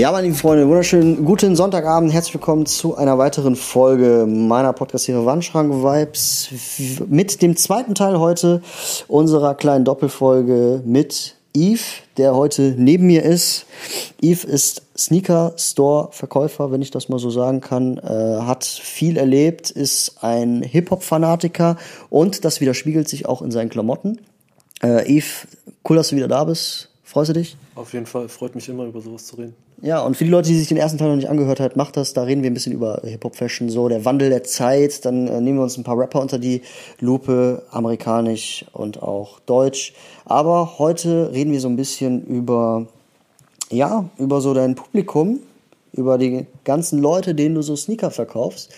Ja, meine lieben Freunde, wunderschönen guten Sonntagabend. Herzlich willkommen zu einer weiteren Folge meiner Podcast-Serie Wandschrank Vibes mit dem zweiten Teil heute unserer kleinen Doppelfolge mit Yves, der heute neben mir ist. Yves ist Sneaker Store Verkäufer, wenn ich das mal so sagen kann, äh, hat viel erlebt, ist ein Hip-Hop-Fanatiker und das widerspiegelt sich auch in seinen Klamotten. Äh, Yves, cool, dass du wieder da bist. Freust du dich? Auf jeden Fall, freut mich immer, über sowas zu reden. Ja, und für die Leute, die sich den ersten Teil noch nicht angehört haben, macht das. Da reden wir ein bisschen über Hip-Hop-Fashion, so der Wandel der Zeit. Dann äh, nehmen wir uns ein paar Rapper unter die Lupe, amerikanisch und auch deutsch. Aber heute reden wir so ein bisschen über, ja, über so dein Publikum, über die ganzen Leute, denen du so Sneaker verkaufst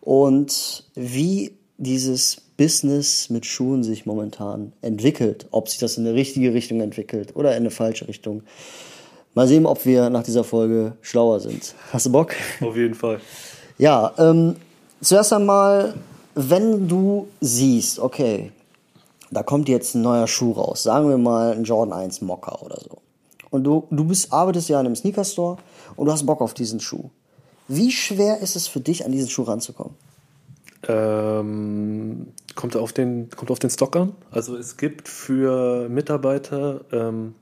und wie dieses Business mit Schuhen sich momentan entwickelt. Ob sich das in eine richtige Richtung entwickelt oder in eine falsche Richtung. Mal sehen, ob wir nach dieser Folge schlauer sind. Hast du Bock? Auf jeden Fall. Ja, ähm, zuerst einmal, wenn du siehst, okay, da kommt jetzt ein neuer Schuh raus, sagen wir mal ein Jordan 1 Mocker oder so. Und du, du bist, arbeitest ja in einem Sneaker-Store und du hast Bock auf diesen Schuh. Wie schwer ist es für dich, an diesen Schuh ranzukommen? Ähm, kommt, auf den, kommt auf den Stock an. Also es gibt für Mitarbeiter ähm,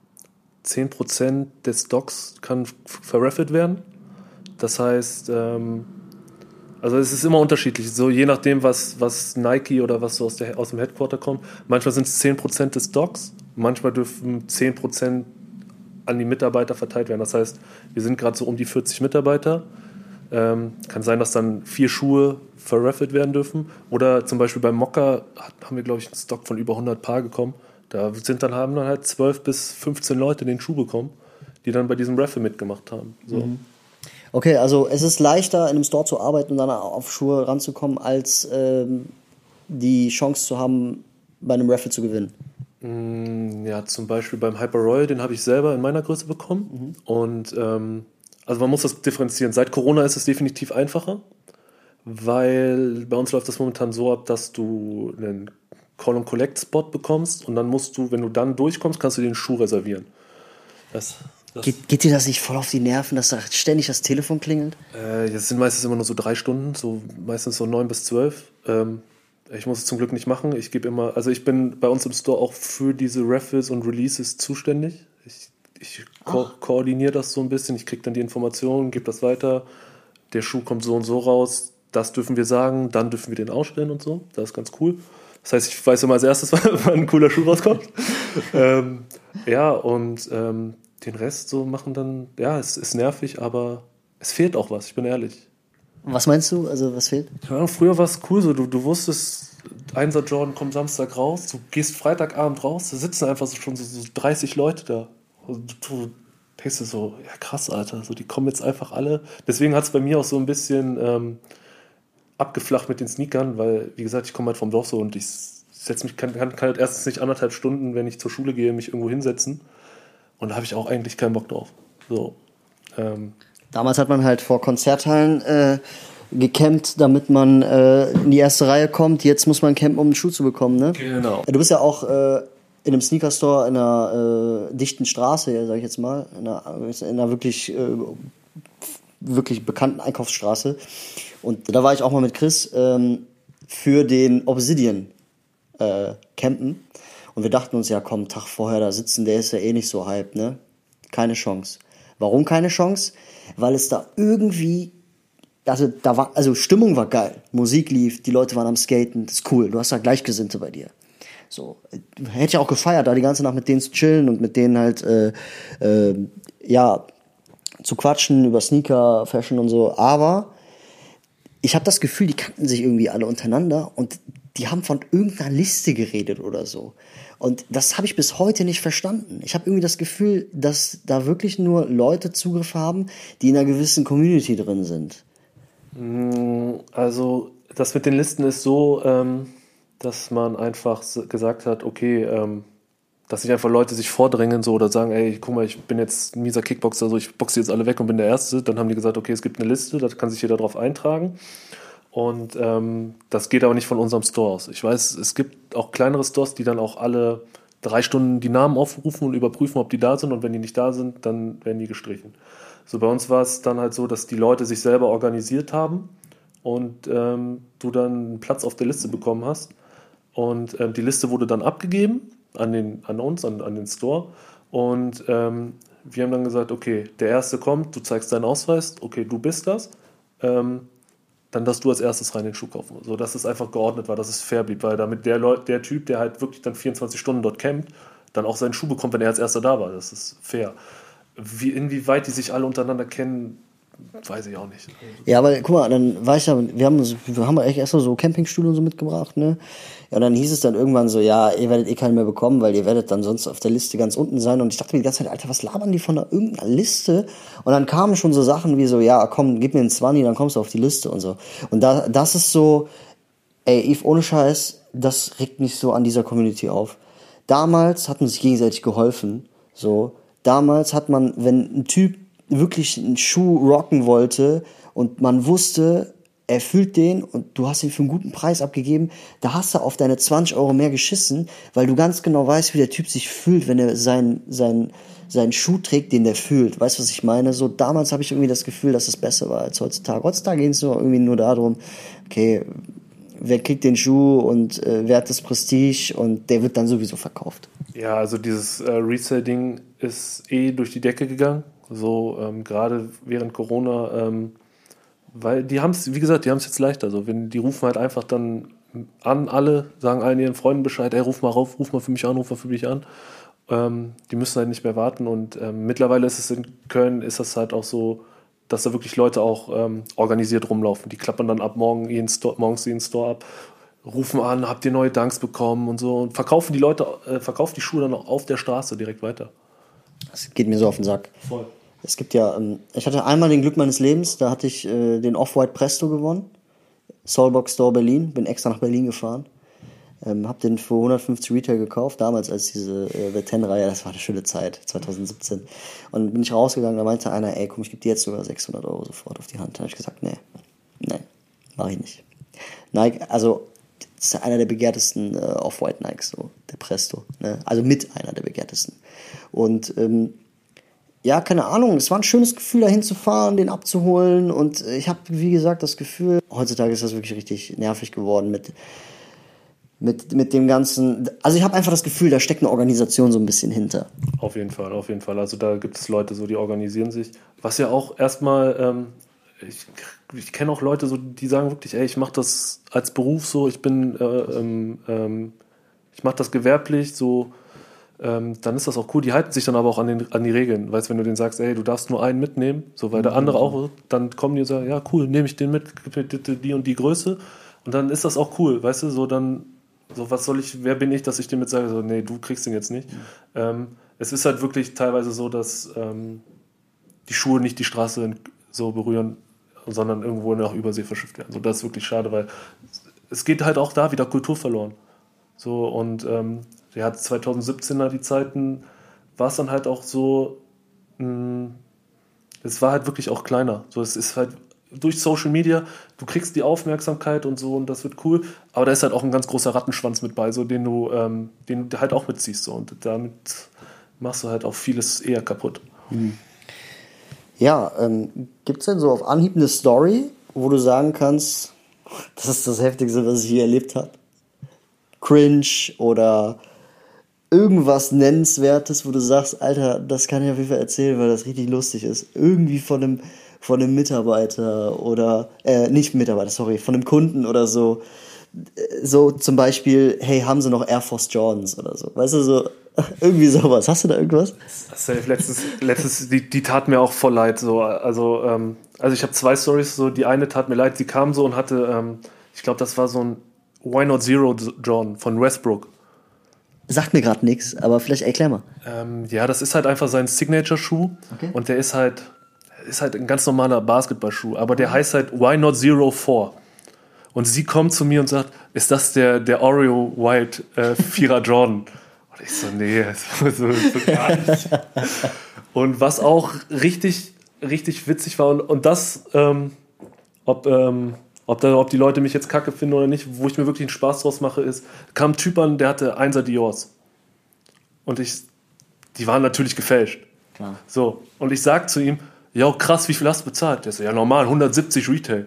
10% des Stocks kann verraffelt werden. Das heißt, ähm, also es ist immer unterschiedlich, so je nachdem, was, was Nike oder was so aus, der, aus dem Headquarter kommt. Manchmal sind es 10% des Stocks, manchmal dürfen 10% an die Mitarbeiter verteilt werden. Das heißt, wir sind gerade so um die 40 Mitarbeiter. Ähm, kann sein, dass dann vier Schuhe verraffelt werden dürfen. Oder zum Beispiel beim Mocker haben wir, glaube ich, einen Stock von über 100 Paar gekommen. Da sind dann, haben dann halt 12 bis 15 Leute den Schuh bekommen, die dann bei diesem Raffle mitgemacht haben. So. Mhm. Okay, also es ist leichter, in einem Store zu arbeiten und dann auf Schuhe ranzukommen, als ähm, die Chance zu haben, bei einem Raffle zu gewinnen. Mm, ja, zum Beispiel beim Hyper Royal, den habe ich selber in meiner Größe bekommen. Mhm. Und ähm, also man muss das differenzieren. Seit Corona ist es definitiv einfacher, weil bei uns läuft das momentan so ab, dass du einen Call and Collect Spot bekommst und dann musst du, wenn du dann durchkommst, kannst du den Schuh reservieren. Das, das geht, geht, dir das nicht voll auf die Nerven, dass da ständig das Telefon klingelt? Äh, das sind meistens immer nur so drei Stunden, so meistens so neun bis zwölf. Ähm, ich muss es zum Glück nicht machen. Ich gebe immer, also ich bin bei uns im Store auch für diese Raffles und Releases zuständig. Ich, ich ko koordiniere das so ein bisschen. Ich kriege dann die Informationen, gebe das weiter. Der Schuh kommt so und so raus. Das dürfen wir sagen. Dann dürfen wir den ausstellen und so. Das ist ganz cool. Das heißt, ich weiß immer als erstes, wann ein cooler Schuh rauskommt. ähm, ja, und ähm, den Rest so machen dann, ja, es ist nervig, aber es fehlt auch was, ich bin ehrlich. Was meinst du? Also, was fehlt? Ja, früher war es cool so, du, du wusstest, Einser Jordan kommt Samstag raus, du gehst Freitagabend raus, da sitzen einfach so schon so, so 30 Leute da. Und du denkst dir so, ja krass, Alter, so die kommen jetzt einfach alle. Deswegen hat es bei mir auch so ein bisschen ähm, abgeflacht mit den Sneakern, weil, wie gesagt, ich komme halt vom Dorf so und ich setze mich, kann, kann, kann halt erstens nicht anderthalb Stunden, wenn ich zur Schule gehe, mich irgendwo hinsetzen. Und da habe ich auch eigentlich keinen Bock drauf. So. Ähm. Damals hat man halt vor Konzerthallen äh, gecampt, damit man äh, in die erste Reihe kommt. Jetzt muss man campen, um einen Schuh zu bekommen, ne? Genau. Du bist ja auch äh, in einem Sneaker-Store in einer äh, dichten Straße, sag ich jetzt mal, in einer, in einer wirklich, äh, wirklich bekannten Einkaufsstraße. Und da war ich auch mal mit Chris ähm, für den Obsidian äh, campen. Und wir dachten uns, ja komm, Tag vorher da sitzen, der ist ja eh nicht so hype, ne? Keine Chance. Warum keine Chance? Weil es da irgendwie, also da war, also Stimmung war geil. Musik lief, die Leute waren am Skaten, das ist cool. Du hast da Gleichgesinnte bei dir. So, hätte ich auch gefeiert, da die ganze Nacht mit denen zu chillen und mit denen halt, äh, äh, ja, zu quatschen über Sneaker, Fashion und so. Aber ich habe das Gefühl, die kannten sich irgendwie alle untereinander und die haben von irgendeiner Liste geredet oder so. Und das habe ich bis heute nicht verstanden. Ich habe irgendwie das Gefühl, dass da wirklich nur Leute Zugriff haben, die in einer gewissen Community drin sind. Mm, also das mit den Listen ist so, ähm, dass man einfach gesagt hat, okay, ähm, dass sich einfach Leute sich vordrängen so oder sagen, ey, guck mal, ich bin jetzt ein mieser Kickboxer, so ich boxe jetzt alle weg und bin der Erste. Dann haben die gesagt, okay, es gibt eine Liste, da kann sich jeder drauf eintragen. Und ähm, das geht aber nicht von unserem Store aus. Ich weiß, es gibt auch kleinere Stores, die dann auch alle drei Stunden die Namen aufrufen und überprüfen, ob die da sind. Und wenn die nicht da sind, dann werden die gestrichen. So bei uns war es dann halt so, dass die Leute sich selber organisiert haben und ähm, du dann einen Platz auf der Liste bekommen hast. Und ähm, die Liste wurde dann abgegeben an, den, an uns, an, an den Store. Und ähm, wir haben dann gesagt, okay, der Erste kommt, du zeigst deinen Ausweis, okay, du bist das. Ähm, dann darfst du als erstes rein den Schuh kaufen. So, dass es einfach geordnet war, dass es fair blieb, weil damit der, Leut, der Typ, der halt wirklich dann 24 Stunden dort campt, dann auch seinen Schuh bekommt, wenn er als erster da war. Das ist fair. Wie, inwieweit die sich alle untereinander kennen, weiß ich auch nicht. Ja, aber guck mal, dann war ich ja, wir haben, wir haben echt erst so Campingstühle und so mitgebracht, ne? Ja, und dann hieß es dann irgendwann so, ja, ihr werdet eh keinen mehr bekommen, weil ihr werdet dann sonst auf der Liste ganz unten sein. Und ich dachte mir die ganze Zeit, Alter, was labern die von da irgendeiner Liste? Und dann kamen schon so Sachen wie so, ja, komm, gib mir einen 20, dann kommst du auf die Liste und so. Und da, das ist so, ey, Eve, ohne Scheiß, das regt mich so an dieser Community auf. Damals hat man sich gegenseitig geholfen, so. Damals hat man, wenn ein Typ wirklich einen Schuh rocken wollte und man wusste, er fühlt den und du hast ihn für einen guten Preis abgegeben, da hast du auf deine 20 Euro mehr geschissen, weil du ganz genau weißt, wie der Typ sich fühlt, wenn er seinen, seinen, seinen Schuh trägt, den der fühlt. Weißt du, was ich meine? So damals habe ich irgendwie das Gefühl, dass es besser war als heutzutage. Heutzutage ging es nur irgendwie nur darum, okay, wer kriegt den Schuh und äh, wer hat das Prestige und der wird dann sowieso verkauft. Ja, also dieses äh, Resale-Ding ist eh durch die Decke gegangen. So ähm, gerade während Corona, ähm, weil die haben es, wie gesagt, die haben es jetzt leichter. So, wenn die rufen halt einfach dann an alle, sagen allen ihren Freunden Bescheid, ey, ruf mal rauf, ruf mal für mich an, ruf mal für mich an. Ähm, die müssen halt nicht mehr warten und ähm, mittlerweile ist es in Köln, ist das halt auch so, dass da wirklich Leute auch ähm, organisiert rumlaufen. Die klappern dann ab morgen jeden Store, morgens jeden Store ab, rufen an, habt ihr neue Danks bekommen und so und verkaufen die Leute, äh, verkaufen die Schuhe dann auch auf der Straße direkt weiter. Das geht mir so auf den Sack. Voll. Es gibt ja, ähm, ich hatte einmal den Glück meines Lebens, da hatte ich äh, den Off-White Presto gewonnen. Soulbox Store Berlin, bin extra nach Berlin gefahren. Ähm, hab den für 150 Retail gekauft, damals als diese äh, The 10-Reihe, das war eine schöne Zeit, 2017. Und bin ich rausgegangen, da meinte einer, ey, komm, ich gebe dir jetzt sogar 600 Euro sofort auf die Hand. Da habe ich gesagt, nee, nee, mach ich nicht. Nike, also, das ist einer der begehrtesten äh, Off-White Nikes, so, der Presto. Ne? Also mit einer der begehrtesten. Und ähm, ja, keine Ahnung, es war ein schönes Gefühl, dahin zu fahren, den abzuholen. Und ich habe, wie gesagt, das Gefühl, heutzutage ist das wirklich richtig nervig geworden mit, mit, mit dem ganzen. Also ich habe einfach das Gefühl, da steckt eine Organisation so ein bisschen hinter. Auf jeden Fall, auf jeden Fall. Also da gibt es Leute, so die organisieren sich. Was ja auch erstmal, ähm, ich, ich kenne auch Leute, so, die sagen wirklich, ey, ich mache das als Beruf so, ich bin, äh, ähm, ähm, ich mache das gewerblich, so ähm, dann ist das auch cool. Die halten sich dann aber auch an, den, an die Regeln. Weißt wenn du denen sagst, ey, du darfst nur einen mitnehmen, so weil der mhm. andere auch, dann kommen die und sagen, ja, cool, nehme ich den mit, die und die Größe. Und dann ist das auch cool, weißt du, so dann, so was soll ich, wer bin ich, dass ich dem jetzt sage, so, nee, du kriegst den jetzt nicht. Mhm. Ähm, es ist halt wirklich teilweise so, dass ähm, die Schuhe nicht die Straße so berühren, sondern irgendwo nach Übersee verschifft werden. So, das ist wirklich schade, weil es geht halt auch da wieder Kultur verloren. So, und ähm, ja, 2017er die Zeiten, war es dann halt auch so, mh, hm, es war halt wirklich auch kleiner. So, es ist halt durch Social Media, du kriegst die Aufmerksamkeit und so und das wird cool, aber da ist halt auch ein ganz großer Rattenschwanz mit bei, so den du, ähm, den du halt auch mitziehst. So, und damit machst du halt auch vieles eher kaputt. Mhm. Ja, ähm, gibt es denn so auf Anhieb eine Story, wo du sagen kannst, das ist das Heftigste, was ich je erlebt habe? Cringe oder irgendwas Nennenswertes, wo du sagst, Alter, das kann ich auf jeden Fall erzählen, weil das richtig lustig ist. Irgendwie von einem, von einem Mitarbeiter oder, äh, nicht Mitarbeiter, sorry, von einem Kunden oder so. So zum Beispiel, hey, haben sie noch Air Force Jordans oder so. Weißt du, so, irgendwie sowas. Hast du da irgendwas? Letztes, letztes die, die tat mir auch voll leid. So. Also, ähm, also ich habe zwei Stories. So, die eine tat mir leid, sie kam so und hatte, ähm, ich glaube, das war so ein Why Not Zero John von Westbrook. Sagt mir gerade nichts, aber vielleicht erklär mal. Ähm, ja, das ist halt einfach sein Signature-Schuh okay. und der ist halt, ist halt ein ganz normaler Basketballschuh, aber der heißt halt Why Not Zero 4. Und sie kommt zu mir und sagt, ist das der, der Oreo White äh, Vierer Jordan? Und ich so, nee, so, so, so gar nicht. Und was auch richtig, richtig witzig war, und, und das, ähm, ob, ähm, ob, da, ob die Leute mich jetzt kacke finden oder nicht, wo ich mir wirklich einen Spaß draus mache, ist, kam ein Typ an, der hatte Einser Diors. Und ich, die waren natürlich gefälscht. Klar. So, und ich sag zu ihm, ja krass, wie viel hast du bezahlt? Der so, ja normal, 170 Retail.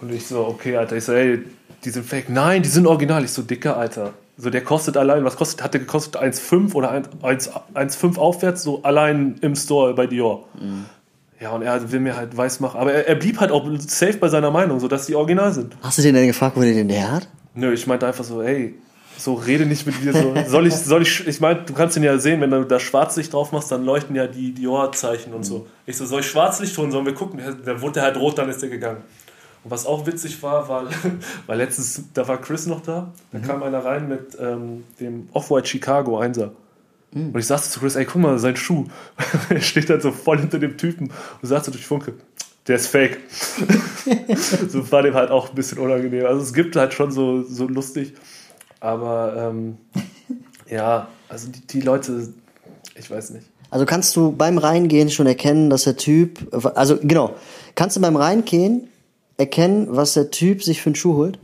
Und ich so, okay, Alter, ich so, ey, die sind fake. Nein, die sind original. Ich so, dicker, Alter. So, der kostet allein, was kostet, hat der gekostet? 1,5 oder 1,5 aufwärts, so allein im Store bei Dior. Mhm. Ja, und er will mir halt weiß machen. Aber er, er blieb halt auch safe bei seiner Meinung, so dass die original sind. Hast du den denn gefragt, wo der den her hat? Nö, ich meinte einfach so, ey, so rede nicht mit mir so. Soll ich, soll ich, ich meine, du kannst den ja sehen, wenn du da Schwarzlicht drauf machst, dann leuchten ja die Dior-Zeichen und so. Ich so, soll ich Schwarzlicht tun? Sollen wir gucken? Dann wurde der halt rot, dann ist der gegangen. Und was auch witzig war, war, weil letztens, da war Chris noch da, da kam einer rein mit ähm, dem Off-White Chicago 1er. Und ich sagte zu Chris, ey, guck mal, sein Schuh. er steht dann so voll hinter dem Typen und sagte durch Funke, der ist fake. so war dem halt auch ein bisschen unangenehm. Also es gibt halt schon so, so lustig. Aber ähm, ja, also die, die Leute, ich weiß nicht. Also kannst du beim Reingehen schon erkennen, dass der Typ, also genau, kannst du beim Reingehen erkennen, was der Typ sich für einen Schuh holt?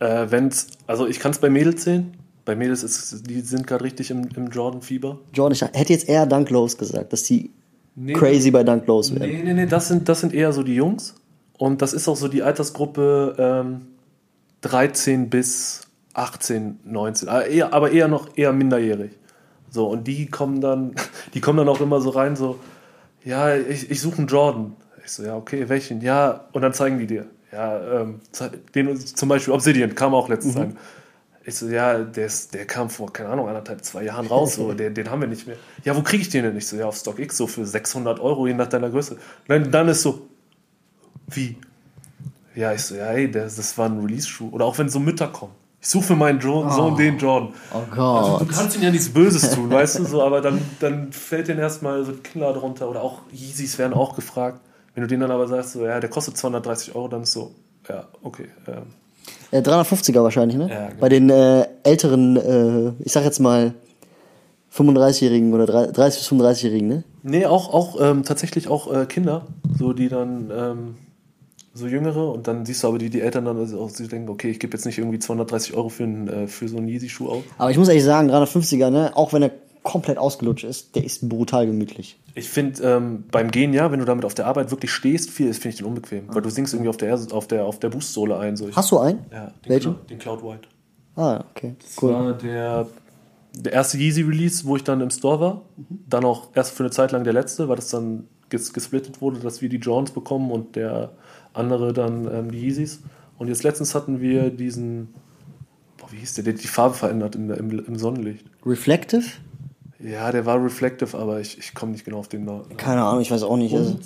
Äh, wenn's, also ich kann es bei Mädels sehen. Bei Mädels ist die sind gerade richtig im, im Jordan-Fieber. Jordan, ich hätte jetzt eher Dunk Lows gesagt, dass die crazy bei Dunk Lows werden. Nee, nee, nee, das sind, das sind eher so die Jungs. Und das ist auch so die Altersgruppe ähm, 13 bis 18, 19. Aber eher, aber eher noch eher minderjährig. So, und die kommen dann, die kommen dann auch immer so rein, so, ja, ich, ich suche einen Jordan. Ich so, ja, okay, welchen? Ja, und dann zeigen die dir. Ja, ähm, den, zum Beispiel Obsidian kam auch letztens ein. Ich so, ja, der, ist, der kam vor, keine Ahnung, anderthalb, zwei Jahren raus, so, den, den haben wir nicht mehr. Ja, wo kriege ich den denn? Ich so, ja, auf StockX, so für 600 Euro, je nach deiner Größe. Und dann, dann ist so, wie? Ja, ich so, ja, ey, das, das war ein Release-Schuh. Oder auch wenn so Mütter kommen. Ich suche für meinen Jordan, Sohn den Jordan. Oh Also, Gott. du kannst ihnen ja nichts Böses tun, weißt du, so, aber dann, dann fällt denen erstmal so die Kinder drunter. Oder auch Yeezys werden auch gefragt. Wenn du denen dann aber sagst, so, ja, der kostet 230 Euro, dann ist so, ja, okay. Ähm, Äh, 350er wahrscheinlich, ne? Ja, genau. Bei den äh, älteren, äh, ich sag jetzt mal 35-Jährigen oder 30 bis 35-Jährigen, ne? Nee, auch, auch ähm, tatsächlich auch äh, Kinder, so die dann ähm, so jüngere und dann siehst du aber die, die Eltern dann also auch sie denken, okay, ich gebe jetzt nicht irgendwie 230 Euro für, einen, äh, für so einen Yeezy-Schuh aus. Aber ich muss ehrlich sagen, 350er, ne? Auch wenn er komplett ausgelutscht ist, der ist brutal gemütlich. Ich finde ähm, beim Gehen ja, wenn du damit auf der Arbeit wirklich stehst, viel finde ich den unbequem, weil du sinkst irgendwie auf der auf der auf der Boostsohle ein. So. Hast du einen? ja, den, Welchen? Cloud, den Cloud White. Ah, okay. Das Cool. war der, der erste Yeezy-Release, wo ich dann im Store war. Dann auch erst für eine Zeit lang der letzte, weil das dann ges gesplittet wurde, dass wir die Johns bekommen und der andere dann ähm, die Yeezys. Und jetzt letztens hatten wir diesen, boah, wie hieß der, der die Farbe verändert der- im, im Sonnenlicht. Reflective? Ja, der war reflective, aber ich, ich komme nicht genau auf den Namen. Keine Ahnung, ich weiß auch nicht. Also, Und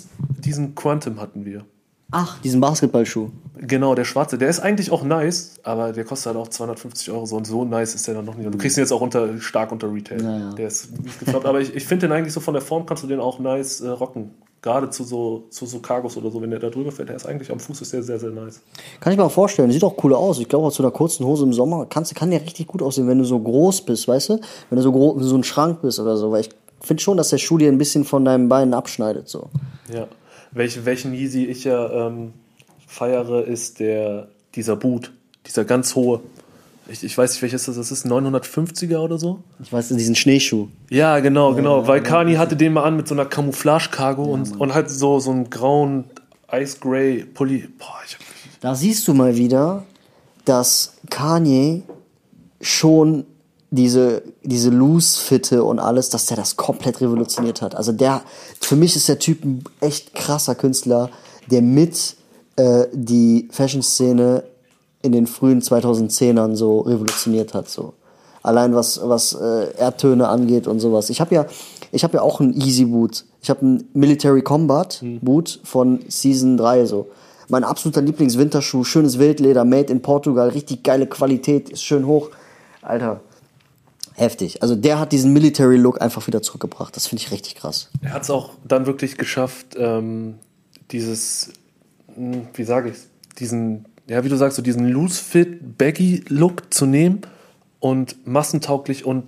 diesen Quantum hatten wir. ach, diesen Basketballschuh. Genau, der schwarze. Der ist eigentlich auch nice, aber der kostet halt auch 250 Euro. So und so nice ist der dann noch nicht. Du kriegst ihn jetzt auch unter, stark unter Retail. Ja, ja. Der ist nicht gefloppt. aber ich, ich finde den eigentlich so von der Form kannst du den auch nice äh, rocken. Gerade zu so, zu so Cargos oder so, wenn der da drüber fällt. Der ist eigentlich am Fuß ist der sehr, sehr nice. Kann ich mir auch vorstellen, sieht auch cool aus. Ich glaube auch zu einer kurzen Hose im Sommer kannst, kann der richtig gut aussehen, wenn du so groß bist, weißt du? Wenn du so, gro so ein Schrank bist oder so. Weil ich finde schon, dass der Schuh dir ein bisschen von deinen Beinen abschneidet. So. Ja. Welch, welchen Yeezy ich ja ähm, feiere, ist der, dieser Boot. Dieser ganz hohe. Ich, ich weiß nicht, welches das ist. Das ist ein 950er oder so. Ich weiß, diesen Schneeschuh. Ja, genau, genau. Weil Kani hatte den mal an mit so einer Camouflage-Cargo und, und halt so, so einen grauen Ice Grey Pulli. Boah, ich hab, Da siehst du mal wieder, dass Kanye schon diese, diese Loose-Fitte und alles, dass der das komplett revolutioniert hat. Also der, für mich ist der Typ ein echt krasser Künstler, der mit äh, die Fashion-Szene in den frühen 2010ern so revolutioniert hat. So. Allein was, was äh, Erdtöne angeht und sowas. Ich habe ja, ich habe ja auch einen Easy Boot. Ich habe einen Military Combat Boot von Season 3 so. Mein absoluter Lieblingswinterschuh, schönes Wildleder, made in Portugal, richtig geile Qualität, ist schön hoch. Alter, heftig. Also der hat diesen Military Look einfach wieder zurückgebracht. Das finde ich richtig krass. er hat es auch dann wirklich geschafft, ähm, dieses, hm, wie sage ich diesen, ja, wie du sagst, so diesen loose-fit, baggy-Look zu nehmen und massentauglich und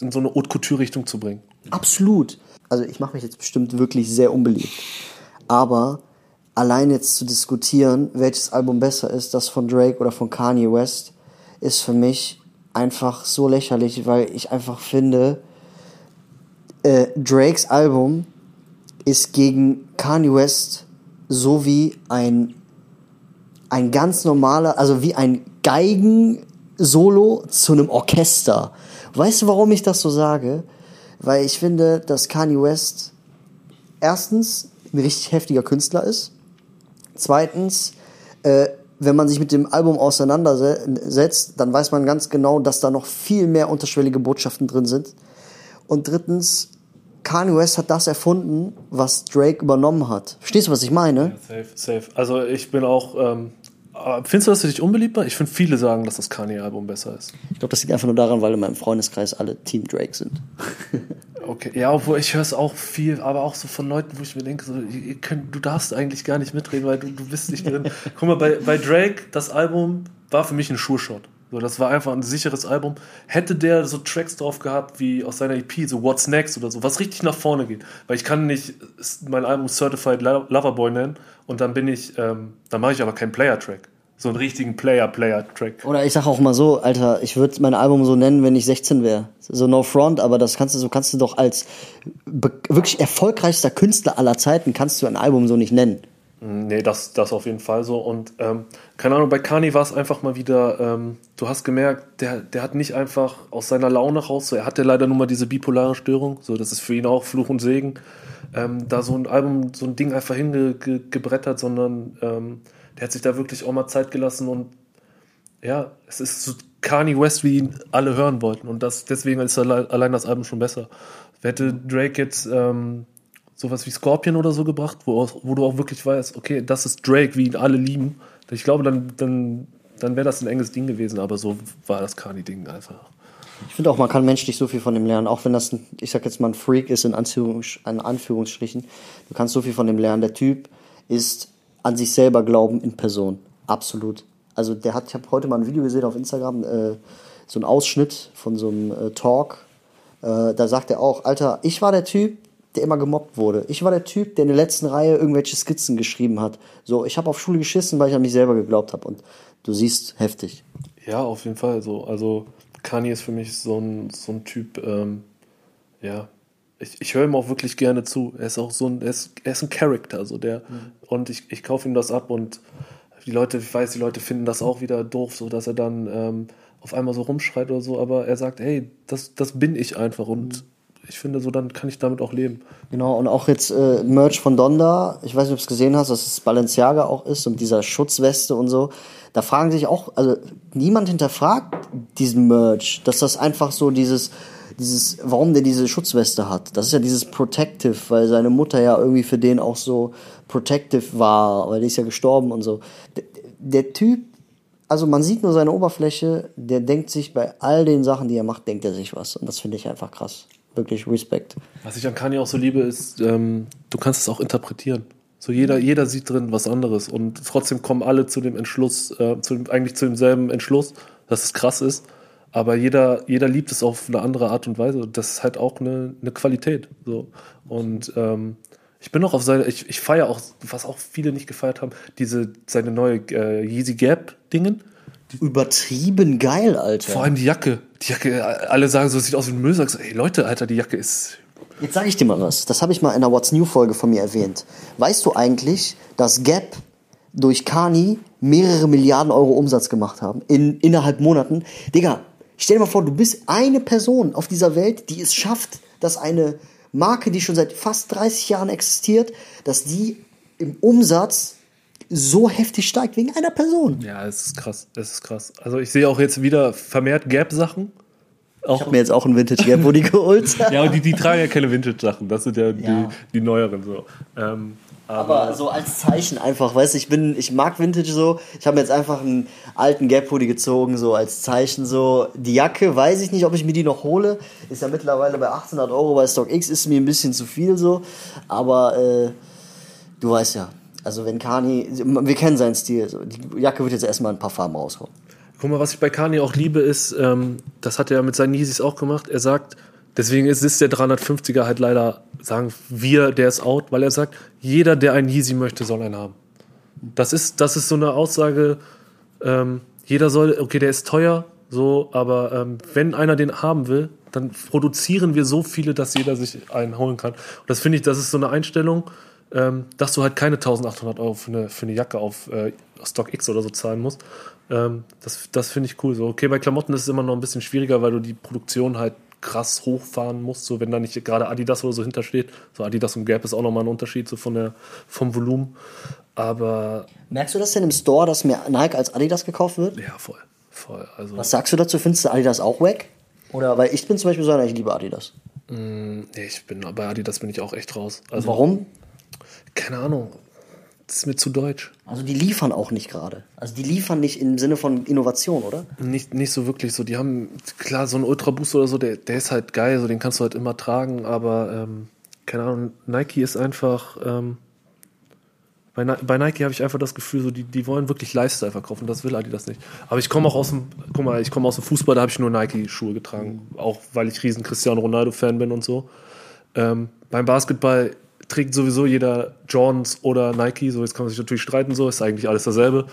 in so eine Haute Couture-Richtung zu bringen. Absolut. Also ich mache mich jetzt bestimmt wirklich sehr unbeliebt. Aber allein jetzt zu diskutieren, welches Album besser ist, das von Drake oder von Kanye West, ist für mich einfach so lächerlich, weil ich einfach finde, äh, Drakes Album ist gegen Kanye West so wie ein, ein ganz normaler, also wie ein Geigen-Solo zu einem Orchester. Weißt du, warum ich das so sage? Weil ich finde, dass Kanye West erstens ein richtig heftiger Künstler ist. Zweitens, äh, wenn man sich mit dem Album auseinandersetzt, dann weiß man ganz genau, dass da noch viel mehr unterschwellige Botschaften drin sind. Und drittens, Kanye West hat das erfunden, was Drake übernommen hat. Verstehst du, was ich meine? Safe, safe. Also ich bin auch. Ähm, findest du das für dich unbeliebbar? Ich finde, viele sagen, dass das Kanye-Album besser ist. Ich glaube, das liegt einfach nur daran, weil in meinem Freundeskreis alle Team Drake sind. Okay, ja, obwohl ich höre es auch viel, aber auch so von Leuten, wo ich mir denke, so, ihr könnt, du darfst eigentlich gar nicht mitreden, weil du, du bist nicht drin. Guck mal, bei, bei Drake, das Album war für mich ein Sure-Shot. So, das war einfach ein sicheres Album. Hätte der so Tracks drauf gehabt wie aus seiner EP, so What's Next oder so, was richtig nach vorne geht. Weil ich kann nicht mein Album Certified Loverboy nennen und dann bin ich, ähm, dann mache ich aber keinen Player-Track. So einen richtigen Player-Player-Track. Oder ich sage auch mal so, Alter, ich würde mein Album so nennen, wenn ich 16 wäre. So no front, aber das kannst du, so kannst du doch als wirklich erfolgreichster Künstler aller Zeiten kannst du ein Album so nicht nennen. Nee, das, das auf jeden Fall so. Und ähm, keine Ahnung, bei Kani war es einfach mal wieder, ähm, du hast gemerkt, der, der hat nicht einfach aus seiner Laune raus, so, er hatte leider nur mal diese bipolare Störung, so das ist für ihn auch Fluch und Segen, ähm, da so ein Album, so ein Ding einfach hingebrettert, sondern ähm, der hat sich da wirklich auch mal Zeit gelassen und ja, es ist so Kanye West, wie ihn alle hören wollten. Und das, deswegen ist allein, das Album schon besser. Hätte Drake jetzt ähm, sowas wie Scorpion oder so gebracht, wo, wo du auch wirklich weißt, okay, das ist Drake, wie ihn alle lieben. Ich glaube, dann, dann, dann wäre das ein enges Ding gewesen, aber so war das Kanye-Ding einfach. Ich finde auch, man kann menschlich so viel von dem lernen, auch wenn das, ein, ich sag jetzt mal, ein Freak ist, in, Anführungs in Anführungsstrichen. Du kannst so viel von dem lernen. Der Typ ist an sich selber glauben in Person. Absolut. Also der hat, ich habe heute mal ein Video gesehen auf Instagram, äh, so ein Ausschnitt von so einem äh, Talk. Äh, da sagt er auch, Alter, ich war der Typ, der immer gemobbt wurde. Ich war der Typ, der in der letzten Reihe irgendwelche Skizzen geschrieben hat. So, ich habe auf Schule geschissen, weil ich an mich selber geglaubt habe. Und du siehst, heftig. Ja, auf jeden Fall so. Also Kanye ist für mich so ein, so ein Typ, ähm, ja, ich, ich höre ihm auch wirklich gerne zu. Er ist auch so ein, er ist, er ist ein Charakter, so der. Mhm. Und ich, ich kaufe ihm das ab und die Leute, ich weiß, die Leute finden das auch wieder doof, so dass er dann ähm, auf einmal so rumschreit oder so, aber er sagt, hey, das, das bin ich einfach und mhm ich finde, so dann kann ich damit auch leben. Genau, und auch jetzt äh, Merch von Donda, ich weiß nicht, ob du es gesehen hast, dass es Balenciaga auch ist und dieser Schutzweste und so. Da fragen sich auch, also niemand hinterfragt diesen Merch, dass das einfach so dieses, dieses, warum der diese Schutzweste hat. Das ist ja dieses Protective, weil seine Mutter ja irgendwie für den auch so protective war, weil die ist ja gestorben und so. Der, der Typ, also man sieht nur seine Oberfläche, der denkt sich bei all den Sachen, die er macht, denkt er sich was. Und das finde ich einfach krass wirklich Respekt. Was ich an Kanye auch so liebe, ist, ähm, du kannst es auch interpretieren. So jeder, jeder sieht drin was anderes und trotzdem kommen alle zu dem Entschluss, äh, zu dem, eigentlich zu demselben Entschluss, dass es krass ist. Aber jeder, jeder liebt es auf eine andere Art und Weise. Das ist halt auch eine, eine Qualität. So. Und ähm, ich bin auch auf seine, ich, ich feiere auch, was auch viele nicht gefeiert haben, diese seine neue äh, Yeezy Gap Dingen. Übertrieben geil, Alter. Vor allem die Jacke. Die Jacke, alle sagen so, es sieht aus wie ein Müll. Sagst du, ey Leute, Alter, die Jacke ist. Jetzt sage ich dir mal was. Das habe ich mal in einer What's New Folge von mir erwähnt. Weißt du eigentlich, dass Gap durch Kani mehrere Milliarden Euro Umsatz gemacht haben in innerhalb Monaten? Digga, stell dir mal vor, du bist eine Person auf dieser Welt, die es schafft, dass eine Marke, die schon seit fast 30 Jahren existiert, dass die im Umsatz so heftig steigt wegen einer Person. Ja, es ist krass, es ist krass. Also ich sehe auch jetzt wieder vermehrt Gap-Sachen. Ich habe mir jetzt auch einen Vintage Gap Hoodie geholt. ja, und die, die tragen ja keine Vintage-Sachen. Das sind ja, ja. Die, die neueren so. Ähm, aber, aber, so als Zeichen einfach, weißt du, ich bin, ich mag Vintage so. Ich habe mir jetzt einfach einen alten Gap Hoodie gezogen, so als Zeichen so. Die Jacke, weiß ich nicht, ob ich mir die noch hole. Ist ja mittlerweile bei 1800 Euro bei StockX, ist mir ein bisschen zu viel so. Aber äh, du weißt ja, Also wenn Kani, wir kennen seinen Stil, so. die Jacke wird jetzt erstmal ein paar Farben rauskommen. Guck mal, was ich bei Kanye auch liebe, ist, ähm, das hat er mit seinen Yeezys auch gemacht. Er sagt, deswegen ist, ist der 350er halt leider, sagen wir, der ist out, weil er sagt, jeder, der einen Yeezy möchte, soll einen haben. Das ist, das ist so eine Aussage, ähm, jeder soll, okay, der ist teuer, so, aber ähm, wenn einer den haben will, dann produzieren wir so viele, dass jeder sich einen holen kann. Und das finde ich, das ist so eine Einstellung, ähm, dass du halt keine 1800 Euro für eine, für eine Jacke auf äh, Stock X oder so zahlen musst. Ähm, das das finde ich cool. So, okay, bei Klamotten ist es immer noch ein bisschen schwieriger, weil du die Produktion halt krass hochfahren musst, so wenn da nicht gerade Adidas oder so hintersteht. So Adidas und Gap ist auch nochmal ein Unterschied so von der, vom Volumen. Aber Merkst du das denn im Store, dass mehr Nike als Adidas gekauft wird? ja, voll. Voll. Also, Was sagst du dazu? Findest du Adidas auch wack? Oder weil ich bin zum Beispiel so einer, ich liebe Adidas. nee, ich bin bei Adidas bin ich auch echt raus. Also, Warum? Keine Ahnung. Das ist mir zu deutsch. Also die liefern auch nicht gerade. Also die liefern nicht im Sinne von Innovation, oder? Nicht, nicht so wirklich so. Die haben, klar, so ein Ultra Boost oder so, der, der ist halt geil, so den kannst du halt immer tragen, aber ähm, keine Ahnung, Nike ist einfach. Ähm, bei, bei Nike habe ich einfach das Gefühl, so die, die wollen wirklich Lifestyle verkaufen. Das will Adidas nicht. Aber ich komme auch aus dem, guck mal, ich komme aus dem Fußball, da habe ich nur Nike-Schuhe getragen. Auch weil ich riesen Cristiano Ronaldo-Fan bin und so. Ähm, beim Basketball trägt sowieso jeder Jordans oder Nike. So, jetzt kann man sich natürlich streiten, so ist eigentlich alles dasselbe.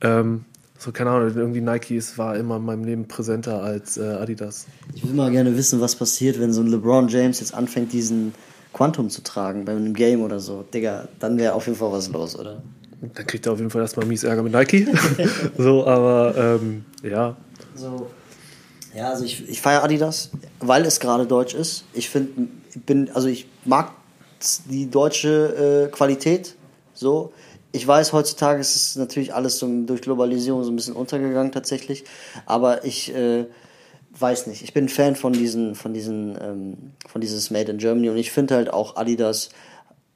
Ähm, so, keine Ahnung, irgendwie Nike ist, war immer in meinem Leben präsenter als äh, Adidas. Ich will mal gerne wissen, was passiert, wenn so ein LeBron James jetzt anfängt, diesen Quantum zu tragen bei einem Game oder so. Digga, dann wäre auf jeden Fall was los, oder? Dann kriegt er auf jeden Fall erstmal mies Ärger mit Nike. so, aber ähm, ja, So. Ja, also ich, ich feiere Adidas, weil es gerade deutsch ist. Ich finde, bin, also ich mag die deutsche äh, Qualität. So. Ich weiß, heutzutage ist es natürlich alles so durch Globalisierung so ein bisschen untergegangen tatsächlich. Aber ich äh, weiß nicht. Ich bin Fan von diesen, von diesen, ähm, von dieses Made in Germany und ich finde halt auch Adidas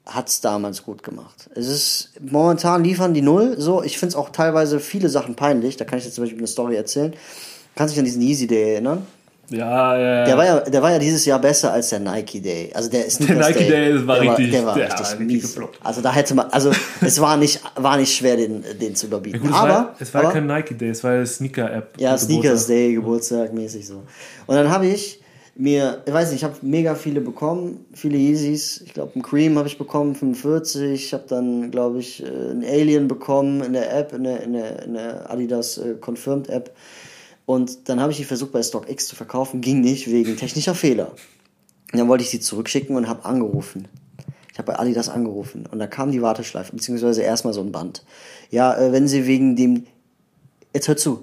hat's damals gut gemacht. Es ist momentan liefern die Null. So, ich finde es auch teilweise viele Sachen peinlich. Da kann ich jetzt zum Beispiel eine Story erzählen. Kannst dich an diesen Easy Day erinnern? Ja, ja, Der war ja, der war ja dieses Jahr besser als der Nike Day. Also der Sneakers Nike Day war der richtig- der war der richtig war richtig mies. gefloppt. Also da hätte man, also es war nicht, war nicht schwer, den, den zu überbieten. Gut, es aber, war, es war aber, kein Nike Day, es war eine Sneaker-App. ja, Sneakers Geburtstag. Day, Geburtstag mäßig so. Und dann habe ich mir, ich weiß nicht, ich habe mega viele bekommen, viele Yeezys. Ich glaube, einen Cream habe ich bekommen, 45. Ich habe dann, glaube ich, äh, einen Alien bekommen in der App, in der, in der, in der Adidas äh, Confirmed App. Und dann habe ich die versucht bei StockX zu verkaufen, ging nicht wegen technischer Fehler. Und dann wollte ich sie zurückschicken und habe angerufen. Ich habe bei Adidas angerufen und da kam die Warteschleife, beziehungsweise erstmal so ein Band. Ja, äh, wenn Sie wegen dem, jetzt hört zu,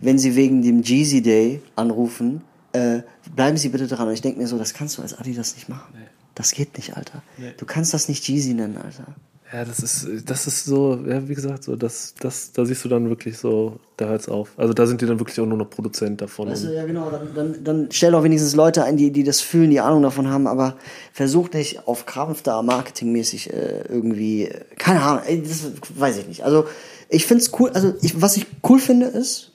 wenn Sie wegen dem Jeezy Day anrufen, äh, bleiben Sie bitte dran. Und ich denke mir so, das kannst du als Adidas nicht machen. Das geht nicht, Alter. Du kannst das nicht Jeezy nennen, Alter. Ja, das ist, das ist so, ja, wie gesagt, so, das, das, da siehst du dann wirklich so, da hört's auf. Also da sind die dann wirklich auch nur noch Produzent davon. Weißt du, ja genau, dann, dann, dann stell doch wenigstens Leute ein, die, die das fühlen, die Ahnung davon haben, aber versuch nicht auf Krampf da marketingmäßig äh, irgendwie, keine Ahnung, das weiß ich nicht. Also ich find's cool, also ich, was ich cool finde ist,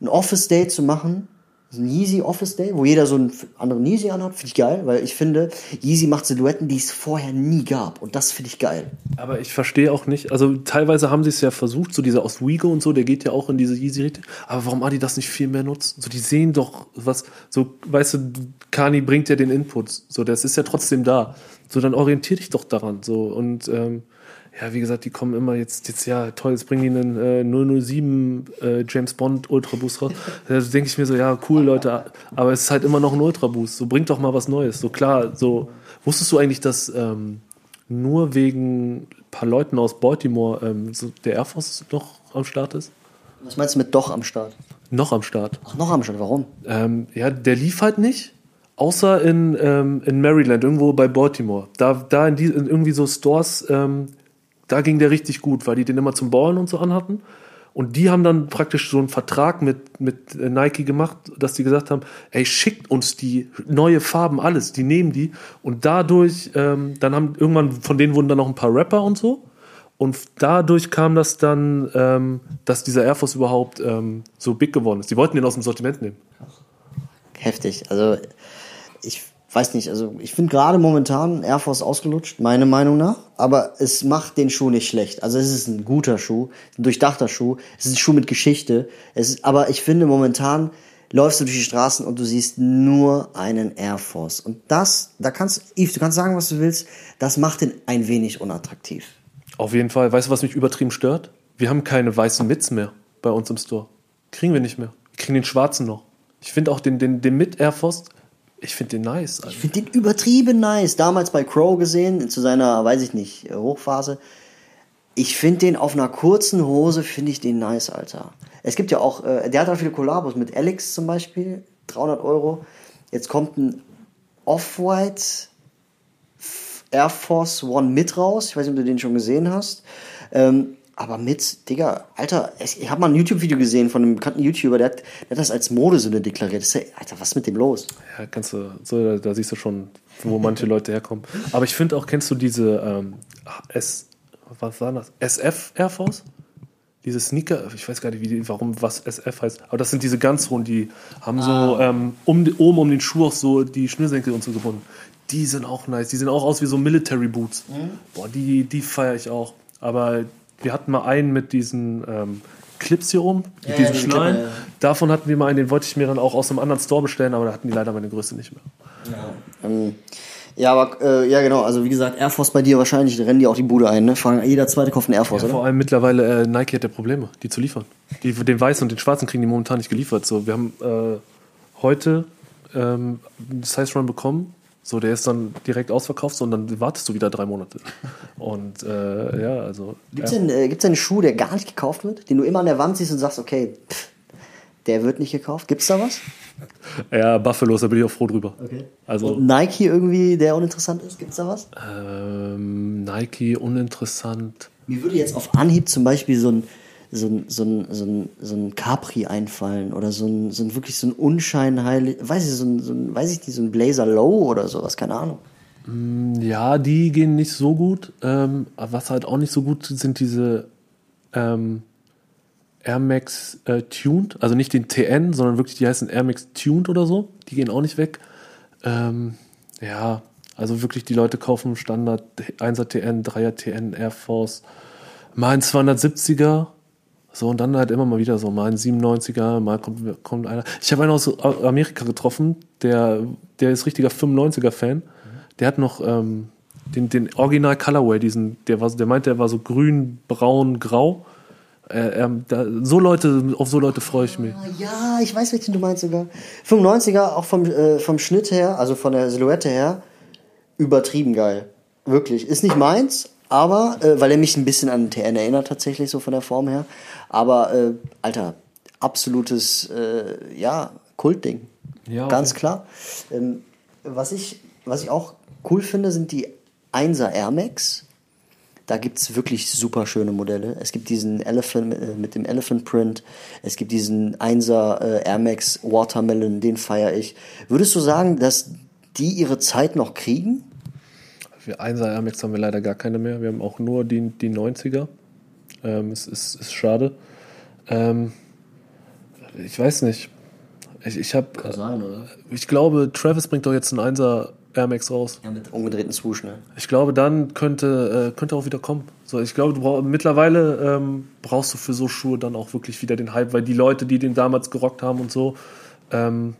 ein Office Day zu machen, so ein Yeezy Office Day, wo jeder so einen anderen Yeezy anhat, finde ich geil, weil ich finde, Yeezy macht Silhouetten, die es vorher nie gab und das finde ich geil. Aber ich verstehe auch nicht, also teilweise haben sie es ja versucht, so dieser Oswego und so, der geht ja auch in diese Yeezy-Richtung, aber warum Adi das nicht viel mehr nutzt? So, die sehen doch was, so, weißt du, Kani bringt ja den Input, so, das ist ja trotzdem da. So, dann orientier dich doch daran, so, und, ähm, ja, wie gesagt, die kommen immer jetzt, jetzt ja, toll, jetzt bringen die einen äh, 007 äh, James Bond Ultraboost raus. Da denke ich mir so, ja, cool, Leute, aber es ist halt immer noch ein Ultraboost. So, bringt doch mal was Neues. So klar, so, wusstest du eigentlich, dass ähm, nur wegen ein paar Leuten aus Baltimore ähm, so der Air Force noch am Start ist? Was meinst du mit doch am Start? Noch am Start. Ach, noch am Start, warum? Ähm, ja, der lief halt nicht. Außer in, ähm, in Maryland, irgendwo bei Baltimore. Da, da in, die, in irgendwie so Stores, ähm, da ging der richtig gut, weil die den immer zum Ballen und so anhatten. Und die haben dann praktisch so einen Vertrag mit, mit Nike gemacht, dass die gesagt haben, ey, schickt uns die neue Farben, alles, die nehmen die. Und dadurch, ähm, dann haben irgendwann, von denen wurden dann noch ein paar Rapper und so. Und dadurch kam das dann, ähm, dass dieser Air Force überhaupt ähm, so big geworden ist. Die wollten den aus dem Sortiment nehmen. heftig. Also ich weiß nicht, also ich finde gerade momentan Air Force ausgelutscht, meine Meinung nach. Aber es macht den Schuh nicht schlecht. Also es ist ein guter Schuh, ein durchdachter Schuh. Es ist ein Schuh mit Geschichte. Es ist, aber ich finde momentan läufst du durch die Straßen und du siehst nur einen Air Force. Und das, da kannst, Yves, du kannst sagen, was du willst, das macht den ein wenig unattraktiv. Auf jeden Fall. Weißt du, was mich übertrieben stört? Wir haben keine weißen Mits mehr bei uns im Store. Kriegen wir nicht mehr. Wir kriegen den schwarzen noch. Ich finde auch den, den, den mit Air Force, ich finde den nice. Ich finde den übertrieben nice. Damals bei Crow gesehen, zu seiner, weiß ich nicht, Hochphase. Ich finde den auf einer kurzen Hose, finde ich den nice, Alter. Es gibt ja auch, äh, der hat auch viele Kollabos mit Alex zum Beispiel, 300 Euro. Jetzt kommt ein Off-White Air Force One mit raus. Ich weiß nicht, ob du den schon gesehen hast. Ähm, aber mit, Digga, Alter, ich habe mal ein YouTube-Video gesehen von einem bekannten YouTuber, der hat, der hat das als Modesünde deklariert. Ist, Alter, was ist mit dem los? Ja, kannst du, so, da, da siehst du schon, wo manche Leute herkommen. Aber ich finde auch, kennst du diese ähm, S, was war das? SF Air Force? Diese Sneaker, ich weiß gar nicht, wie, warum was SF heißt, aber das sind diese ganz hohen, die haben so Ah. ähm, um, oben um den Schuh auch so die Schnürsenkel und so gebunden. Die sind auch nice, die sehen auch aus wie so Military Boots. Mhm. Boah, die, die feiere ich auch. Aber wir hatten mal einen mit diesen ähm, Clips hier oben, mit Ja, diesen diese Schnallen. Clip, ja. Davon hatten wir mal einen, den wollte ich mir dann auch aus einem anderen Store bestellen, aber da hatten die leider meine Größe nicht mehr. Ähm, ja, aber, äh, ja, genau. Also, wie gesagt, Air Force bei dir wahrscheinlich, rennen die auch die Bude ein, ne? Fangen, jeder zweite kauft einen Air Force, Ja, oder? vor allem mittlerweile, äh, Nike hat ja Probleme, die zu liefern. Die, den weißen und den schwarzen kriegen die momentan nicht geliefert. So, wir haben äh, heute ähm, einen Size Run bekommen. So, der ist dann direkt ausverkauft, so, und dann wartest du wieder drei Monate. Und äh, ja, also. Gibt's ja. denn, äh, gibt's denn einen Schuh, der gar nicht gekauft wird? Den du immer an der Wand siehst und sagst, okay, pff, der wird nicht gekauft? Gibt's da was? ja, Buffalos, da bin ich auch froh drüber. Okay. Also Und Nike irgendwie, der uninteressant ist? Gibt's da was? ähm, Nike, uninteressant. Mir würde jetzt auf Anhieb zum Beispiel so ein, so ein, so so so ein Capri einfallen oder so ein, so ein wirklich so ein unscheinheilig, weiß ich, so ein, so ein, weiß ich nicht, so ein Blazer Low oder sowas, keine Ahnung. Ja, die gehen nicht so gut. Ähm, was halt auch nicht so gut sind, sind diese ähm, Air Max äh, Tuned, also nicht den TN, sondern wirklich die heißen Air Max Tuned oder so. Die gehen auch nicht weg. Ähm, ja, also wirklich die Leute kaufen Standard 1er TN, 3er TN, Air Force, mal ein 270er. So, und dann halt immer mal wieder so, mal ein 97er, mal kommt, kommt einer. Ich habe einen aus Amerika getroffen, der, der ist richtiger 95er-Fan. Der hat noch ähm, den, den Original Colorway, diesen, der, war, der meint, der war so grün, braun, grau. Äh, ähm, da, so Leute, auf so Leute freue ich mich. Ja, ich weiß, welchen du meinst sogar. 95er, auch vom, äh, vom Schnitt her, also von der Silhouette her, übertrieben geil. Wirklich. Ist nicht meins, aber, äh, weil er mich ein bisschen an den TN erinnert, tatsächlich, so von der Form her. Aber, äh, Alter, absolutes, äh, ja, Kultding. Ja, Ganz okay. klar. Ähm, was, ich, was ich auch cool finde, sind die 1er Air Max. Da gibt's wirklich super schöne Modelle. Es gibt diesen Elephant äh, mit dem Elephant Print. Es gibt diesen 1er äh, Air Max Watermelon, den feiere ich. Würdest du sagen, dass die ihre Zeit noch kriegen? Für 1er Air Max haben wir leider gar keine mehr. Wir haben auch nur die, die 90er. Ähm, es ist, ist schade. Ähm, ich weiß nicht. Ich, ich habe. sein, oder? Ich glaube, Travis bringt doch jetzt einen 1er Air Max raus. Ja, mit umgedrehten Swoosh, ne? Ich glaube, dann könnte, äh, könnte auch wieder kommen. So, ich glaube, du brauch, mittlerweile ähm, brauchst du für so Schuhe dann auch wirklich wieder den Hype, weil die Leute, die den damals gerockt haben und so, ähm,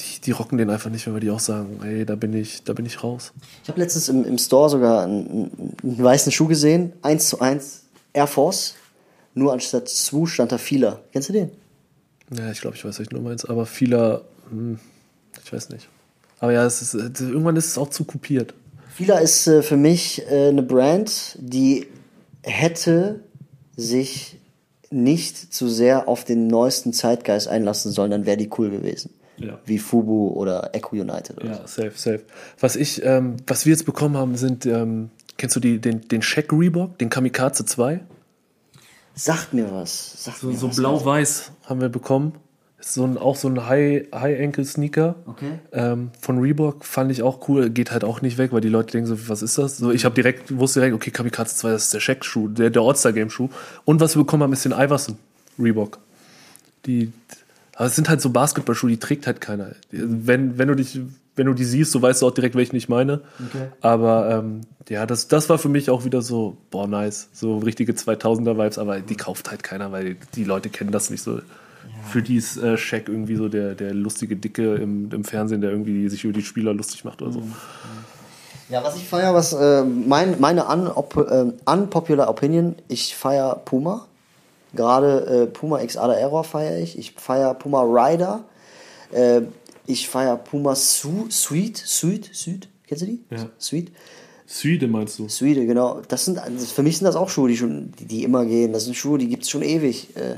die, die rocken den einfach nicht mehr, weil die auch sagen, ey, da bin ich, da bin ich raus. Ich habe letztens im, im Store sogar einen, einen weißen Schuh gesehen, 1 zu 1 Air Force. Nur anstatt Swoosh stand da Fila. Kennst du den? Ja, ich glaube, ich weiß, was du meinst, aber vieler, hm, ich weiß nicht. Aber ja, es ist, irgendwann ist es auch zu kopiert. Fila ist äh, für mich äh, eine Brand, die hätte sich nicht zu sehr auf den neuesten Zeitgeist einlassen sollen, dann wäre die cool gewesen. Ja. Wie Fubu oder Echo United. Oder Ja, safe, safe. Was ich, ähm, was wir jetzt bekommen haben, sind, ähm, kennst du die, den, den Shaq Reebok, den Kamikaze 2? so. Sagt mir was. Sagt So, so blau-weiß haben wir bekommen. Ist so ein, auch so ein High- High-Ankle-Sneaker Okay. ähm, von Reebok. Fand ich auch cool. Geht halt auch nicht weg, weil die Leute denken so, was ist das? So, ich habe direkt, wusste direkt, okay, Kamikaze 2, das ist der Shaq-Schuh, der, der All-Star-Game-Schuh. Und was wir bekommen haben, ist den Iverson Reebok. Die, aber es sind halt so Basketballschuhe, die trägt halt keiner. Wenn, wenn du dich, wenn du die siehst, so weißt du auch direkt, welchen ich meine. Okay. Aber ähm, ja, das, das war für mich auch wieder so, boah, nice. So richtige 2000er-Vibes, aber die kauft halt keiner, weil die Leute kennen das nicht so. Für die ist äh, Shaq irgendwie so der, der lustige Dicke im, im Fernsehen, der irgendwie sich über die Spieler lustig macht oder so. Ja, was ich feiere, was äh, mein, meine unop äh, unpopular Opinion, ich feiere Puma. Gerade äh, Puma X Ada Error feiere ich. Ich feiere Puma Rider. Äh, ich feiere Puma Su Sweet. Sweet? Sweet? Kennst du die? Ja. Sweet? Süde meinst du? Swede, genau. Das sind, also für mich sind das auch Schuhe, die, schon, die, die immer gehen. Das sind Schuhe, die gibt es schon ewig. Äh,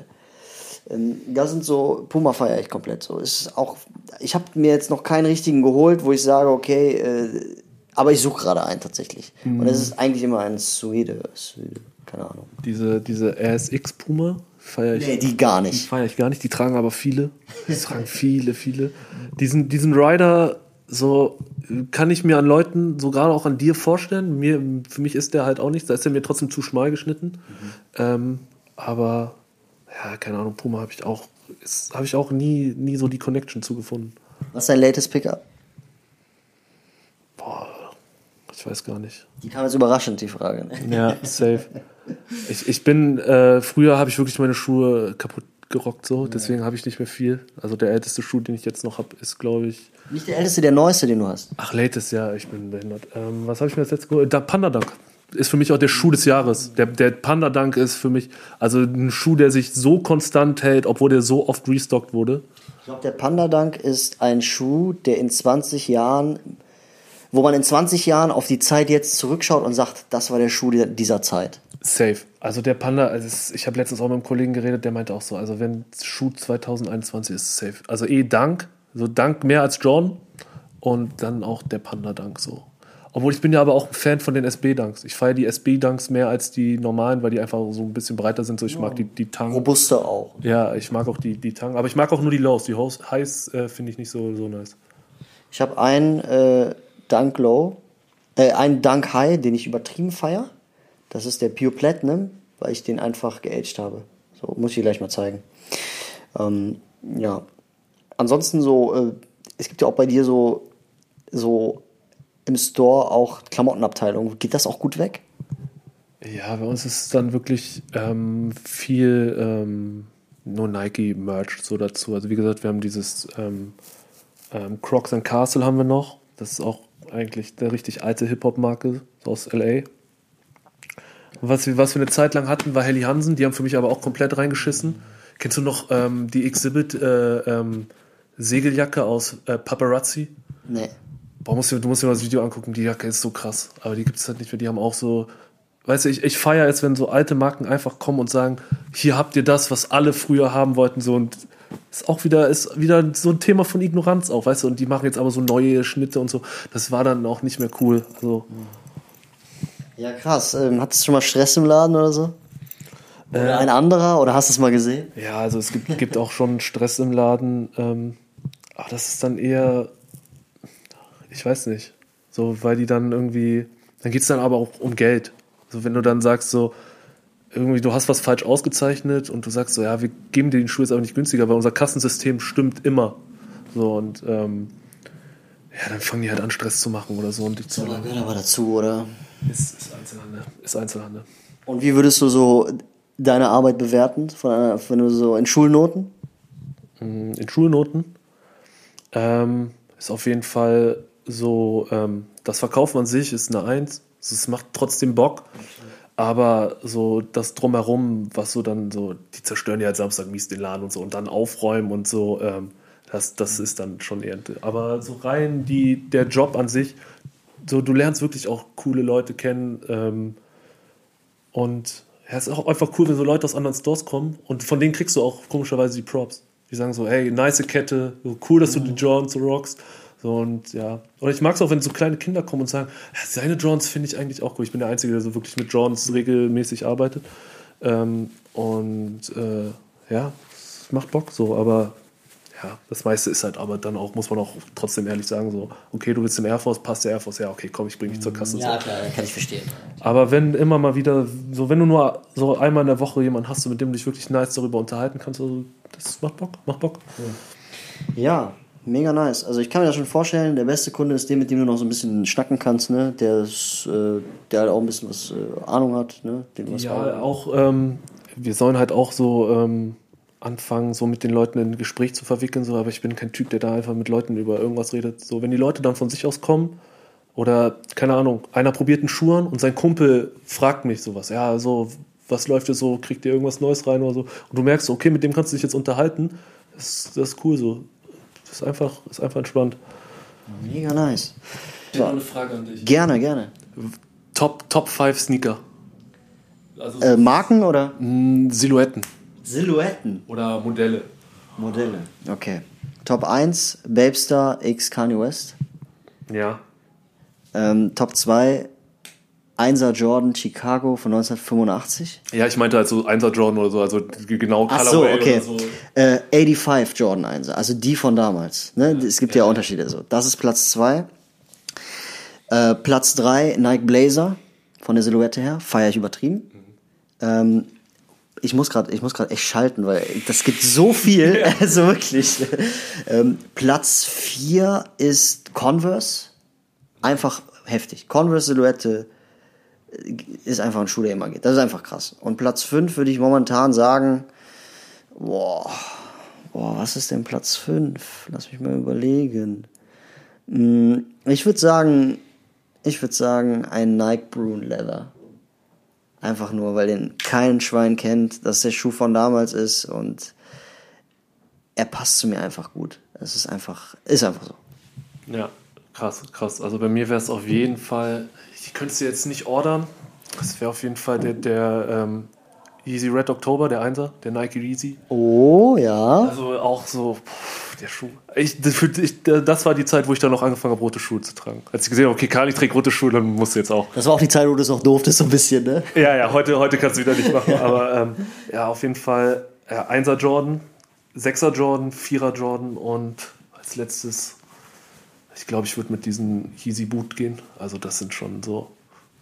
ähm, das sind so, Puma feiere ich komplett. So ist auch, ich habe mir jetzt noch keinen richtigen geholt, wo ich sage, okay, äh, aber ich suche gerade einen tatsächlich. Und es ist eigentlich immer ein Swede, Swede, keine Ahnung. Diese, diese RSX Puma feiere ich. Nee, die gar Die nicht. feiere ich gar nicht, die tragen aber viele. Die tragen viele, viele. Diesen, diesen Rider, so kann ich mir an Leuten, so gerade auch an dir vorstellen. Mir, für mich ist der halt auch nichts, da ist er mir trotzdem zu schmal geschnitten. Ähm, aber ja, keine Ahnung, Puma habe ich auch, habe ich auch nie, nie so die Connection zugefunden. Was ist dein latest Pickup? Boah, ich weiß gar nicht. Die kam jetzt überraschend, die Frage. ne? Ja, safe. Ich, ich bin, äh, früher habe ich wirklich meine Schuhe kaputt gerockt, so, deswegen habe ich nicht mehr viel. Also der älteste Schuh, den ich jetzt noch habe, ist, glaube ich, Nicht der älteste, der neueste, den du hast. ach, latest, ja, ich bin behindert. Ähm, was habe ich mir das letzte geholt? Der Panda Dunk ist für mich auch der Schuh des Jahres. Der, der Panda Dunk ist für mich, also ein Schuh, der sich so konstant hält, obwohl der so oft restockt wurde. Ich glaube, der Panda Dunk ist ein Schuh, der in 20 Jahren, wo man in 20 Jahren auf die Zeit jetzt zurückschaut und sagt, das war der Schuh dieser- Zeit. Safe. Also der Panda, also ich habe letztens auch mit einem Kollegen geredet, der meinte auch so, also wenn Schuh 2021 ist, safe. Also eh Dank, so Dank mehr als John und dann auch der Panda Dank so. Obwohl ich bin ja aber auch ein Fan von den SB Dunks. Ich feiere die SB Dunks mehr als die normalen, weil die einfach so ein bisschen breiter sind. So ich mag die die Tang. Robuster auch. Ja, ich mag auch die die Tang, aber ich mag auch nur die Lows. Die Highs äh, finde ich nicht so so nice. Ich habe einen äh, Dunk Low, äh, einen Dunk High, den ich übertrieben feier. Das ist der Pure Platinum, weil ich den einfach geaged habe. So, muss ich dir gleich mal zeigen. Ähm, ja. Ansonsten so, äh, es gibt ja auch bei dir so, so im Store auch Klamottenabteilung. Geht das auch gut weg? Ja, bei uns ist dann wirklich ähm, viel ähm, nur Nike-Merch so dazu. Also wie gesagt, wir haben dieses ähm, ähm, Crocs and Castle haben wir noch. Das ist auch eigentlich eine richtig alte Hip-Hop-Marke aus L.A. Was wir, was wir eine Zeit lang hatten, war Helly Hansen. Die haben für mich aber auch komplett reingeschissen. Kennst du noch ähm, die Exhibit äh, ähm, Segeljacke aus äh, Paparazzi? Nee. Boah, musst du, du musst dir mal das Video angucken, die Jacke ist so krass. Aber die gibt es halt nicht mehr. Die haben auch so. Weißt du, ich, ich feiere jetzt, wenn so alte Marken einfach kommen und sagen, hier habt ihr das, was alle früher haben wollten. So und ist auch wieder, ist wieder so ein Thema von Ignoranz auch, weißt du, und die machen jetzt aber so neue Schnitte und so. Das war dann auch nicht mehr cool. Also, Ja, krass. Ähm, hattest du schon mal Stress im Laden oder so? Oder ein anderer? Oder hast du es mal gesehen? ja, also es gibt, gibt auch schon Stress im Laden. Ähm, aber das ist dann eher, ich weiß nicht, so, weil die dann irgendwie, dann geht es dann aber auch um Geld. So, wenn du dann sagst, so, irgendwie, du hast was falsch ausgezeichnet und du sagst so, ja, wir geben dir den Schuh jetzt aber nicht günstiger, weil unser Kassensystem stimmt immer. So, und ähm, ja, dann fangen die halt an, Stress zu machen oder so und dich zu. Da gehört aber dazu, oder? Ist, ist Einzelhandel. Ist Einzelhandel. Und wie würdest du so deine Arbeit bewerten, von einer, wenn du so in Schulnoten? in Schulnoten ähm, ist auf jeden Fall so, ähm, das Verkaufen an sich ist eine Eins. Es macht trotzdem Bock. Aber so das Drumherum, was so dann so, die zerstören ja halt Samstag mies den Laden und so und dann aufräumen und so, ähm, das, das ist dann schon eher. Aber so rein die, der Job an sich, so du lernst wirklich auch coole Leute kennen. Ähm, und ja, es ist auch einfach cool, wenn so Leute aus anderen Stores kommen und von denen kriegst du auch komischerweise die Props. Die sagen so, hey, nice Kette, so cool, dass du die Johns so rockst. So und ja. Und ich mag es auch, wenn so kleine Kinder kommen und sagen, ja, seine Johns finde ich eigentlich auch cool. Ich bin der Einzige, der so wirklich mit Johns regelmäßig arbeitet. Ähm, und äh, ja, es macht Bock so, aber ja, das meiste ist halt aber dann auch, muss man auch trotzdem ehrlich sagen, so, okay, du willst im Air Force, passt der Air Force, ja, okay, komm, ich bring dich zur Kasse. so. klar, kann ich verstehen. Aber wenn immer mal wieder, so wenn du nur so einmal in der Woche jemanden hast, mit dem du dich wirklich nice darüber unterhalten kannst, also, das macht Bock, macht Bock. Ja, Mega nice. Also ich kann mir das schon vorstellen, der beste Kunde ist der, mit dem du noch so ein bisschen schnacken kannst, ne? Der, ist, äh, der halt auch ein bisschen was äh, Ahnung hat, ne? Den du was Ja, auch, ähm, wir sollen halt auch so ähm, anfangen, so mit den Leuten in ein Gespräch zu verwickeln, so, aber ich bin kein Typ, der da einfach mit Leuten über irgendwas redet. So, wenn die Leute dann von sich aus kommen, oder, keine Ahnung, einer probiert einen Schuh an und sein Kumpel fragt mich sowas, ja, so, was läuft dir so, kriegt ihr irgendwas Neues rein oder so. Und du merkst, okay, mit dem kannst du dich jetzt unterhalten. Das, das ist cool so. Das ist einfach, ist einfach entspannt. Mega nice. Ich habe eine Frage an dich. Gerne, gerne. Top, Top 5 Sneaker. Also Äh, Marken oder? Silhouetten Silhouetten. oder Modelle. Modelle. Okay. Top 1, Babestar X Kanye West. Ja. Ähm, Top 2, 1er Jordan Chicago von 1985. Ja, ich meinte halt so 1er Jordan oder so, also genau Ach so, Colorway okay. oder so. Äh, 85 Jordan 1, also die von damals. Ne? Es gibt ja, Unterschiede. So. Das ist Platz 2. Äh, Platz 3, Nike Blazer von der Silhouette her. Feier ich übertrieben. Ähm, ich muss gerade, ich muss gerade echt schalten, weil das gibt so viel, also wirklich. Ähm, Platz 4 ist Converse. Einfach heftig. Converse Silhouette äh, ist einfach ein Schuh, der immer geht. Das ist einfach krass. Und Platz 5 würde ich momentan sagen, boah, boah, was ist denn Platz 5? Lass mich mal überlegen. Hm, Ich würde sagen, ich würde sagen, ein Nike Brune Leather. Einfach nur, weil den kein Schwein kennt, dass der Schuh von damals ist und er passt zu mir einfach gut. Es ist einfach, ist einfach so. Ja, krass, krass. Also bei mir wäre es auf jeden Fall, ich könnte es jetzt nicht ordern. Das wäre auf jeden Fall der, der ähm, Easy Red October, der Einser, der Nike Easy. Oh, ja. Also auch so, pff, der Schuh. Ich, das, ich, das war die Zeit, wo ich dann noch angefangen habe, rote Schuhe zu tragen. Als ich gesehen habe, okay, Kali trägt rote Schuhe, dann musst du jetzt auch. Das war auch die Zeit, wo du es auch durftest, so ein bisschen, ne? Ja, ja, heute, heute kannst du wieder nicht machen. Aber ähm, ja, auf jeden Fall ja, 1er Jordan, 6er Jordan, 4er Jordan und als letztes, ich glaube, ich würde mit diesem Yeezy Boot gehen. Also das sind schon so.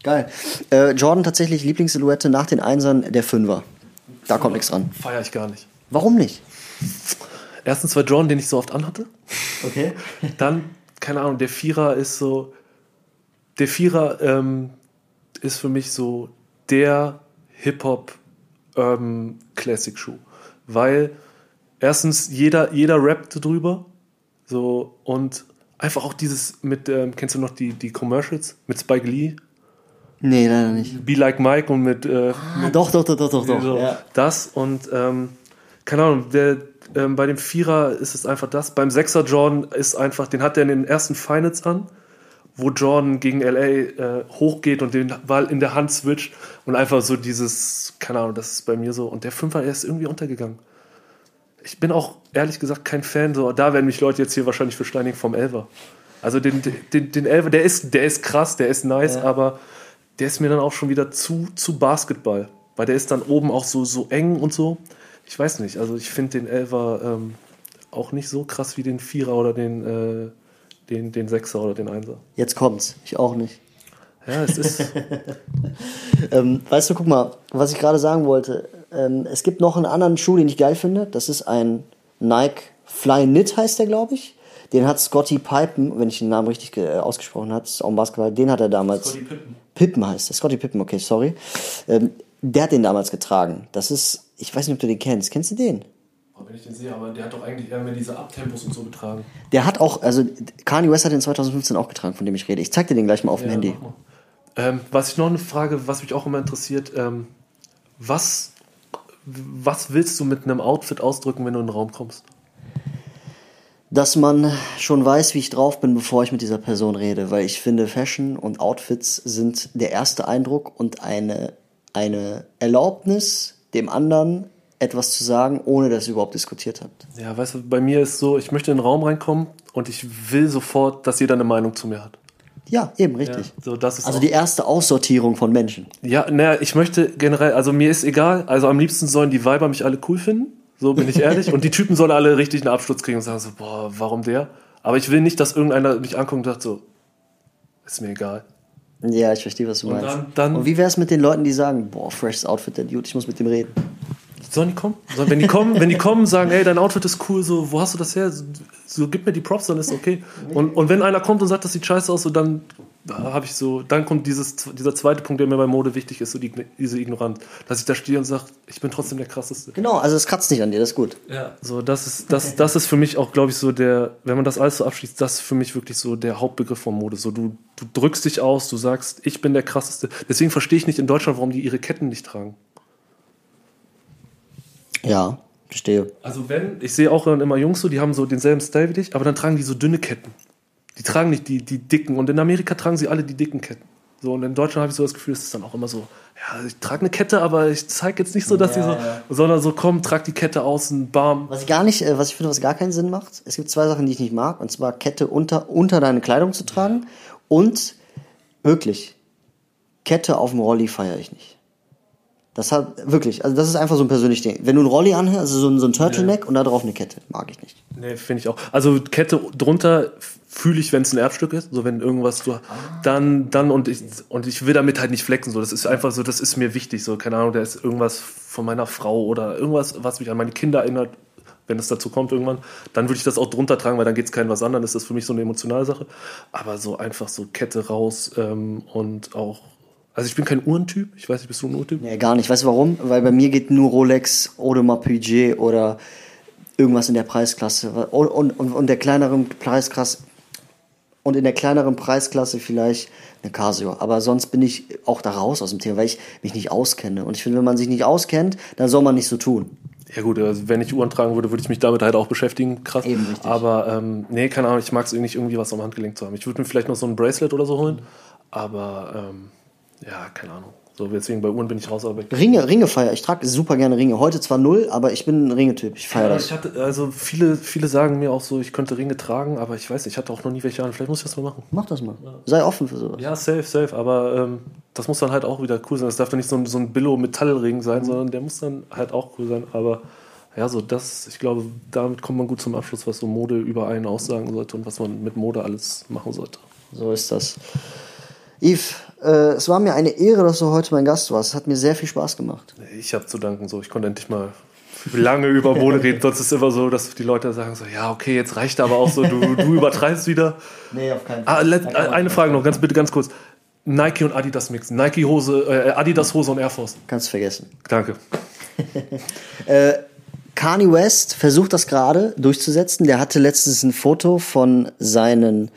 Geil. Äh, Jordan tatsächlich Lieblingssilhouette nach den Einsern der Fünfer. Da kommt nichts dran. Feiere ich gar nicht. Warum nicht? Erstens war Jordan, den ich so oft anhatte. Okay. Dann, keine Ahnung, der Vierer ist so. Der Vierer ähm, ist für mich so der Hip-Hop Urban Classic Schuh. Weil erstens jeder, jeder rappt drüber. So, und einfach auch dieses mit, ähm, kennst du noch die, die Commercials mit Spike Lee? Nee, leider nicht. Be Like Mike und mit, äh, Ah, doch, doch, doch, doch, doch, doch. so, Ja. Das und ähm, keine Ahnung, der, ähm, bei dem Vierer ist es einfach das. Beim Sechser Jordan ist einfach, den hat er in den ersten Finals an, wo Jordan gegen LA äh, hochgeht und den Ball in der Hand switcht und einfach so dieses, keine Ahnung, das ist bei mir so. Und der Fünfer, er ist irgendwie untergegangen. Ich bin auch ehrlich gesagt kein Fan, so da werden mich Leute jetzt hier wahrscheinlich für steinigen vom Elver. Also den, den, den Elver, der ist, der ist krass, der ist nice, aber der ist mir dann auch schon wieder zu, zu Basketball. Weil der ist dann oben auch so, so eng und so. Ich weiß nicht, also ich finde den Elver ähm, auch nicht so krass wie den Vierer oder den, äh, den, den Sechser oder den Einser. Jetzt kommt's. Ich auch nicht. Ja, es ist. Ähm, weißt du, guck mal, was ich gerade sagen wollte. Ähm, es gibt noch einen anderen Schuh, den ich geil finde. Das ist ein Nike Fly Knit, heißt der, glaube ich. Den hat Scotty Pippen, wenn ich den Namen richtig äh, ausgesprochen habe, auch ein Basketball, den hat er damals. Scottie Pippen. Pippen heißt der. Scotty Pippen, okay, sorry. Ähm, der hat den damals getragen. Das ist, ich weiß nicht, ob du den kennst. Kennst du den? Oh, wenn ich den sehe, aber der hat doch eigentlich eher mehr diese Abtempos und so getragen. Der hat auch, also Kanye West hat den 2015 auch getragen, von dem ich rede. Ich zeig dir den gleich mal auf dem Ja, Handy. mach mal. Ähm, was ich noch eine Frage, was mich auch immer interessiert, ähm, was, was willst du mit einem Outfit ausdrücken, wenn du in den Raum kommst? Dass man schon weiß, wie ich drauf bin, bevor ich mit dieser Person rede, weil ich finde, Fashion und Outfits sind der erste Eindruck und eine, eine Erlaubnis, dem anderen etwas zu sagen, ohne dass ihr überhaupt diskutiert habt. Ja, weißt du, bei mir ist so, ich möchte in den Raum reinkommen und ich will sofort, dass jeder eine Meinung zu mir hat. Ja, eben, Ja, richtig. so, das ist Also die erste Aussortierung von Menschen. Ja, naja, ich möchte generell, also mir ist egal, also am liebsten sollen die Weiber mich alle cool finden, so bin ich ehrlich, und die Typen sollen alle richtig einen Absturz kriegen und sagen so, boah, warum der? Aber ich will nicht, dass irgendeiner mich anguckt und sagt so, ist mir egal. Ja, ich verstehe, was du Und meinst. dann- dann- und wie wär's mit den Leuten, die sagen, boah, freshes Outfit, der Dude, ich muss mit dem reden. Sollen die kommen? Sollen, wenn die kommen, wenn die kommen, sagen, ey, dein Outfit ist cool, so, wo hast du das her? So, gib mir die Props, dann ist okay. Und, und wenn einer kommt und sagt, das sieht scheiße aus, so dann habe ich so, dann kommt dieses, dieser zweite Punkt, der mir bei Mode wichtig ist, so die, diese Ignoranz. Dass ich da stehe und sage, ich bin trotzdem der krasseste. Genau, also es kratzt nicht an dir, das ist gut. Ja. So, das ist, das, das ist für mich auch, glaube ich, so der, wenn man das alles so abschließt, das ist für mich wirklich so der Hauptbegriff von Mode. So, du, du drückst dich aus, du sagst, ich bin der krasseste. Deswegen verstehe ich nicht in Deutschland, warum die ihre Ketten nicht tragen. Ja, verstehe. Also wenn, ich sehe auch dann immer Jungs so, die haben so denselben Style wie dich, aber dann tragen die so dünne Ketten. Die tragen nicht die, die dicken. Und in Amerika tragen sie alle die dicken Ketten. So, und in Deutschland habe ich so das Gefühl, es ist dann auch immer so, ja, ich trage eine Kette, aber ich zeige jetzt nicht so, dass Ja, die so, ja. sondern so, komm, trag die Kette außen, bam. Was ich gar nicht, äh, was ich finde, was gar keinen Sinn macht, es gibt zwei Sachen, die ich nicht mag, und zwar Kette unter, unter deine Kleidung zu tragen und wirklich, Kette auf dem Rolli feiere ich nicht. Das hat wirklich, also das ist einfach so ein persönliches Ding. Wenn du einen Rolli anhörst, also so ein, so ein Turtleneck und da drauf eine Kette, mag ich nicht. Nee, finde ich auch. Also Kette drunter fühle ich, wenn es ein Erbstück ist, so wenn irgendwas so, dann, dann und ich, und ich will damit halt nicht flexen, so, das ist einfach so, das ist mir wichtig, so, keine Ahnung, da ist irgendwas von meiner Frau oder irgendwas, was mich an meine Kinder erinnert, wenn es dazu kommt irgendwann, dann würde ich das auch drunter tragen, weil dann geht es keinem was an, dann ist das für mich so eine emotionale Sache, aber so einfach so Kette raus ähm, und auch, also ich bin kein Uhrentyp, ich weiß nicht, bist du ein Uhrentyp? Nee, gar nicht. Weißt du warum? Weil bei mir geht nur Rolex, Audemars Piguet oder irgendwas in der Preisklasse. Und, und, und, der kleineren Preisklasse und in der kleineren Preisklasse vielleicht eine Casio. Aber sonst bin ich auch da raus aus dem Thema, weil ich mich nicht auskenne. Und ich finde, wenn man sich nicht auskennt, dann soll man nicht so tun. Ja gut, also wenn ich Uhren tragen würde, würde ich mich damit halt auch beschäftigen, krass. Eben, richtig. Aber ähm, nee, keine Ahnung, ich mag es nicht irgendwie was am Handgelenk zu haben. Ich würde mir vielleicht noch so ein Bracelet oder so holen, aber ähm, ja, keine Ahnung. So, deswegen bei Uhren bin ich raus. Aber Ringe, Ringe feier. Ich trage super gerne Ringe. Heute zwar null, aber ich bin ein Ringetyp. Ich feiere ja, das. ich hatte, also viele, viele sagen mir auch so, ich könnte Ringe tragen, aber ich weiß nicht, ich hatte auch noch nie welche an. Vielleicht muss ich das mal machen. Mach das mal. Sei offen für sowas. Ja, safe, safe. Aber ähm, das muss dann halt auch wieder cool sein. Das darf dann nicht so ein, so ein Billo-Metallring sein, sondern der muss dann halt auch cool sein. Aber ja, so das, ich glaube, damit kommt man gut zum Abschluss, was so Mode über einen aussagen sollte und was man mit Mode alles machen sollte. So ist das. Yves, äh, es war mir eine Ehre, dass du heute mein Gast warst. Es hat mir sehr viel Spaß gemacht. Ich habe zu danken, so ich konnte endlich mal lange über Mode reden. Sonst ist es immer so, dass die Leute sagen so, ja, okay, jetzt reicht aber auch so, du, du übertreibst wieder. Nee, auf keinen Ah, let, eine Frage noch, ganz bitte, ganz kurz. Nike und Adidas mixen. Nike Hose, äh, Adidas Hose und Air Force. Kannst vergessen. Danke. Kanye West versucht das gerade durchzusetzen. Der hatte letztens ein Foto von seinen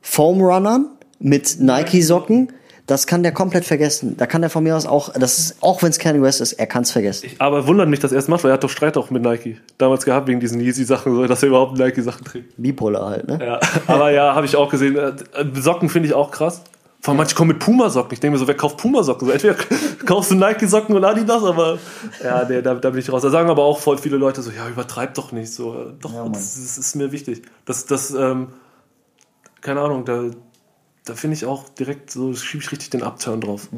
Foam Runnern mit Nike-Socken. Das kann der komplett vergessen. Da kann der von mir aus auch, das ist, auch wenn es Kanye West ist, er kann es vergessen. Aber wundert mich, dass er es macht, weil er hat doch Streit auch mit Nike damals gehabt wegen diesen Yeezy-Sachen, so, dass er überhaupt Nike-Sachen trägt. Bipolar halt, ne? Ja, aber ja, habe ich auch gesehen. Äh, Socken finde ich auch krass. Vor allem manche kommen mit Puma-Socken. Ich denke mir so, wer kauft Puma-Socken? So, entweder kaufst du Nike-Socken und Adidas, aber ja, nee, da, da bin ich raus. Da sagen aber auch voll viele Leute so, ja, übertreib doch nicht. So, äh, doch, Ja, das, ist- das ist mir wichtig. Das, das, ähm, keine Ahnung, da, da finde ich auch direkt so, schiebe ich richtig den Upturn drauf.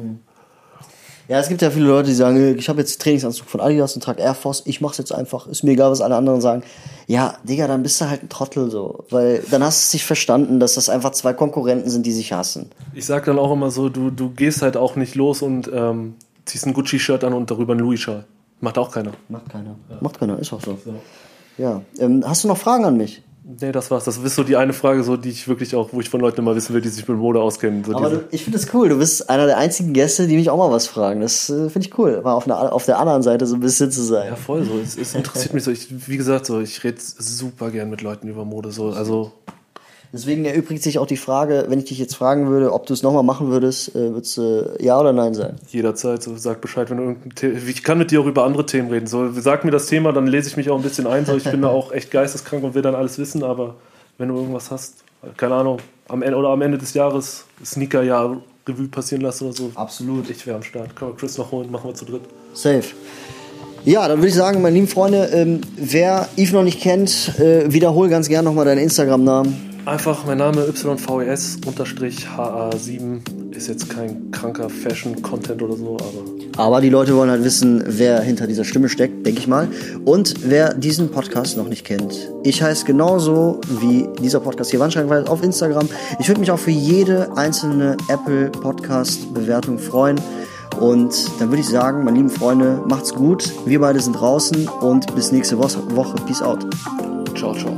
Ja, es gibt ja viele Leute, die sagen, ich habe jetzt Trainingsanzug von Adidas und trage Air Force, ich mach's jetzt einfach, ist mir egal, was alle anderen sagen. Ja, Digga, dann bist du halt ein Trottel so, weil dann hast du es nicht verstanden, dass das einfach zwei Konkurrenten sind, die sich hassen. Ich sag dann auch immer so, du, du gehst halt auch nicht los und ähm, ziehst ein Gucci-Shirt an und darüber ein Louis-Schal. Macht auch keiner. Macht keiner. Macht keiner, ist auch so. Ja, ähm, hast du noch Fragen an mich? Nee, das war's. Das ist so die eine Frage, so, die ich wirklich auch, wo ich von Leuten immer wissen will, die sich mit Mode auskennen. So Aber du, ich finde das cool. Du bist einer der einzigen Gäste, die mich auch mal was fragen. Das äh, finde ich cool, mal auf, einer, auf der anderen Seite so ein bisschen zu sein. ja, voll so. Es, es interessiert mich so. Ich, wie gesagt, so, ich rede super gern mit Leuten über Mode. So, also, Deswegen erübrigt sich auch die Frage, wenn ich dich jetzt fragen würde, ob du es nochmal machen würdest, äh, würdest du ja oder nein sein? jederzeit, so, sag Bescheid, wenn du irgendein The Ich kann mit dir auch über andere Themen reden. So, sag mir das Thema, dann lese ich mich auch ein bisschen ein. So, ich bin da auch echt geisteskrank und will dann alles wissen, aber wenn du irgendwas hast, keine Ahnung, am Ende oder am Ende des Jahres Sneaker-Jahr Revue passieren lassen oder so. Absolut. Ich wäre am Start. Können wir Chris noch holen, machen wir zu dritt. Safe. Ja, dann würde ich sagen, meine lieben Freunde, ähm, wer Yves noch nicht kennt, äh, wiederhol ganz gern nochmal deinen Instagram-Namen. Einfach mein Name YVES-HA7 ist jetzt kein kranker Fashion-Content oder so, aber Aber die Leute wollen halt wissen, wer hinter dieser Stimme steckt, denke ich mal. Und wer diesen Podcast noch nicht kennt. Ich heiße genauso wie dieser Podcast hier Wandschrankweit auf Instagram. Ich würde mich auch für jede einzelne Apple Podcast Bewertung freuen. Und dann würde ich sagen, meine lieben Freunde, macht's gut. Wir beide sind draußen und bis nächste Woche. Peace out. ciao, ciao.